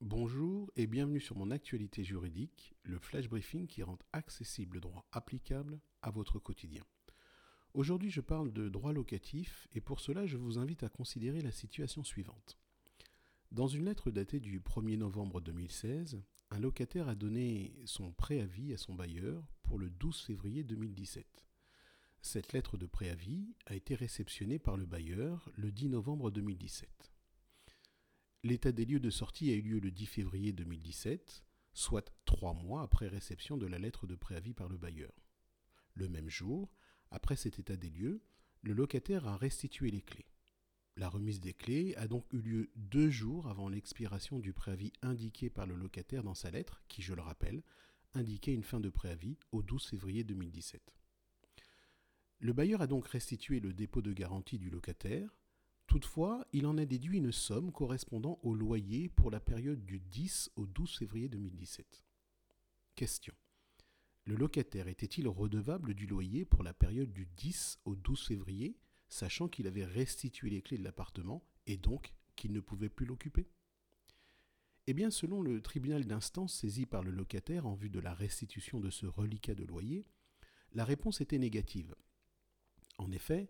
Bonjour et bienvenue sur mon actualité juridique, le flash briefing qui rend accessible le droit applicable à votre quotidien. Aujourd'hui, je parle de droit locatif et pour cela, je vous invite à considérer la situation suivante. Dans une lettre datée du 1er novembre 2016, un locataire a donné son préavis à son bailleur pour le 12 février 2017. Cette lettre de préavis a été réceptionnée par le bailleur le 10 novembre 2017. L'état des lieux de sortie a eu lieu le 10 février 2017, soit trois mois après réception de la lettre de préavis par le bailleur. Le même jour, après cet état des lieux, le locataire a restitué les clés. La remise des clés a donc eu lieu deux jours avant l'expiration du préavis indiqué par le locataire dans sa lettre, qui, je le rappelle, indiquait une fin de préavis au 12 février 2017. Le bailleur a donc restitué le dépôt de garantie du locataire, Toutefois, il en a déduit une somme correspondant au loyer pour la période du 10 au 12 février 2017. Question. Le locataire était-il redevable du loyer pour la période du 10 au 12 février, sachant qu'il avait restitué les clés de l'appartement et donc qu'il ne pouvait plus l'occuper? Eh bien, selon le tribunal d'instance saisi par le locataire en vue de la restitution de ce reliquat de loyer, la réponse était négative. En effet,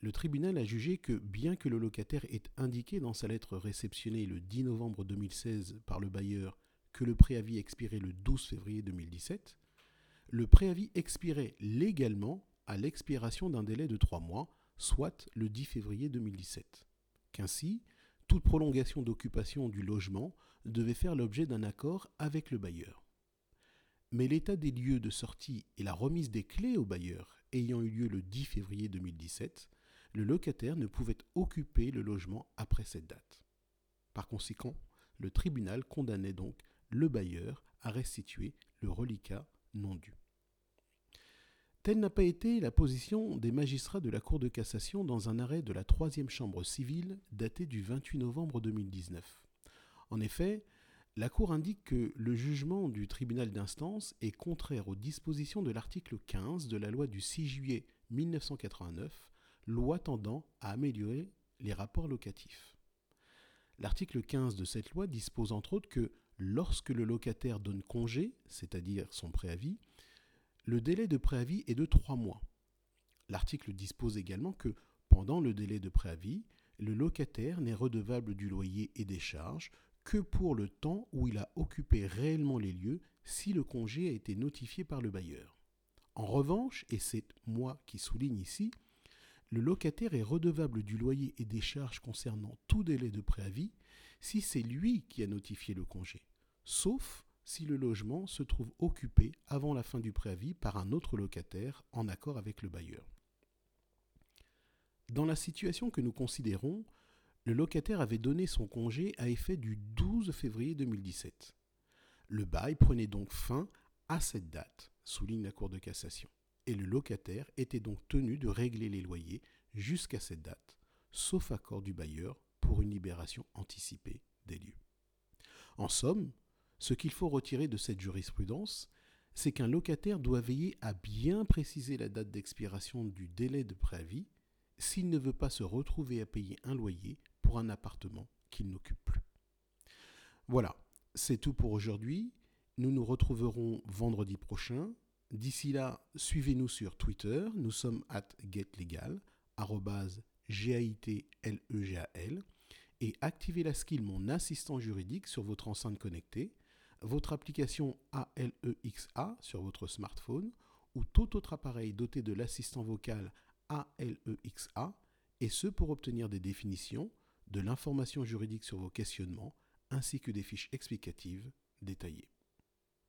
le tribunal a jugé que, bien que le locataire ait indiqué dans sa lettre réceptionnée le 10 novembre 2016 par le bailleur que le préavis expirait le 12 février 2017, le préavis expirait légalement à l'expiration d'un délai de trois mois, soit le 10 février 2017. Qu'ainsi, toute prolongation d'occupation du logement devait faire l'objet d'un accord avec le bailleur. Mais l'état des lieux de sortie et la remise des clés au bailleur ayant eu lieu le 10 février 2017, le locataire ne pouvait occuper le logement après cette date. Par conséquent, le tribunal condamnait donc le bailleur à restituer le reliquat non dû. Telle n'a pas été la position des magistrats de la Cour de cassation dans un arrêt de la troisième chambre civile daté du 28 novembre 2019. En effet, la Cour indique que le jugement du tribunal d'instance est contraire aux dispositions de l'article 15 de la loi du 6 juillet 1989 loi tendant à améliorer les rapports locatifs. L'article 15 de cette loi dispose entre autres que lorsque le locataire donne congé, c'est-à-dire son préavis, le délai de préavis est de trois mois. L'article dispose également que pendant le délai de préavis, le locataire n'est redevable du loyer et des charges que pour le temps où il a occupé réellement les lieux si le congé a été notifié par le bailleur. En revanche, et c'est moi qui souligne ici, le locataire est redevable du loyer et des charges concernant tout délai de préavis si c'est lui qui a notifié le congé, sauf si le logement se trouve occupé avant la fin du préavis par un autre locataire en accord avec le bailleur. Dans la situation que nous considérons, le locataire avait donné son congé à effet du 12 février 2017. Le bail prenait donc fin à cette date, souligne la Cour de cassation et le locataire était donc tenu de régler les loyers jusqu'à cette date, sauf accord du bailleur pour une libération anticipée des lieux. En somme, ce qu'il faut retirer de cette jurisprudence, c'est qu'un locataire doit veiller à bien préciser la date d'expiration du délai de préavis s'il ne veut pas se retrouver à payer un loyer pour un appartement qu'il n'occupe plus. Voilà, c'est tout pour aujourd'hui. Nous nous retrouverons vendredi prochain D'ici là, suivez-nous sur Twitter. Nous sommes at getlegal, G-A-I-T-L-E-G-A-L, et activez la skill Mon assistant juridique sur votre enceinte connectée, votre application ALEXA sur votre smartphone ou tout autre appareil doté de l'assistant vocal ALEXA, et ce pour obtenir des définitions, de l'information juridique sur vos questionnements, ainsi que des fiches explicatives détaillées.